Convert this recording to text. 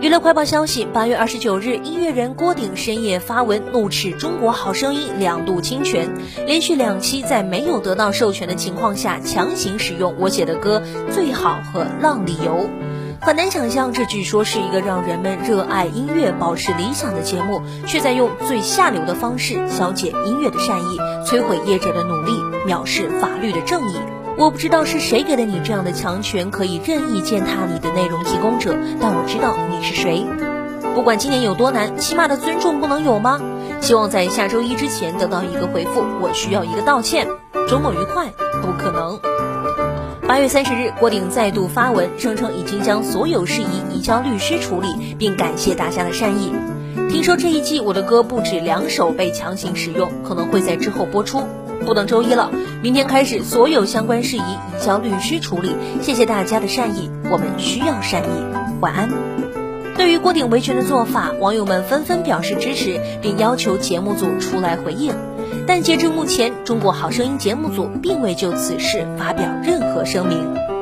娱乐快报消息：八月二十九日，音乐人郭顶深夜发文怒斥《中国好声音》两度侵权，连续两期在没有得到授权的情况下强行使用我写的歌《最好》和《浪里游》。很难想象，这据说是一个让人们热爱音乐、保持理想的节目，却在用最下流的方式消解音乐的善意，摧毁业者的努力，藐视法律的正义。我不知道是谁给了你这样的强权，可以任意践踏你的内容提供者，但我知道你是谁。不管今年有多难，起码的尊重不能有吗？希望在下周一之前得到一个回复。我需要一个道歉。周末愉快？不可能。八月三十日，郭顶再度发文，声称已经将所有事宜移交律师处理，并感谢大家的善意。听说这一季我的歌不止两首被强行使用，可能会在之后播出。不等周一了，明天开始所有相关事宜移交律师处理。谢谢大家的善意，我们需要善意。晚安。对于郭顶维权的做法，网友们纷纷表示支持，并要求节目组出来回应。但截至目前，中国好声音节目组并未就此事发表任何声明。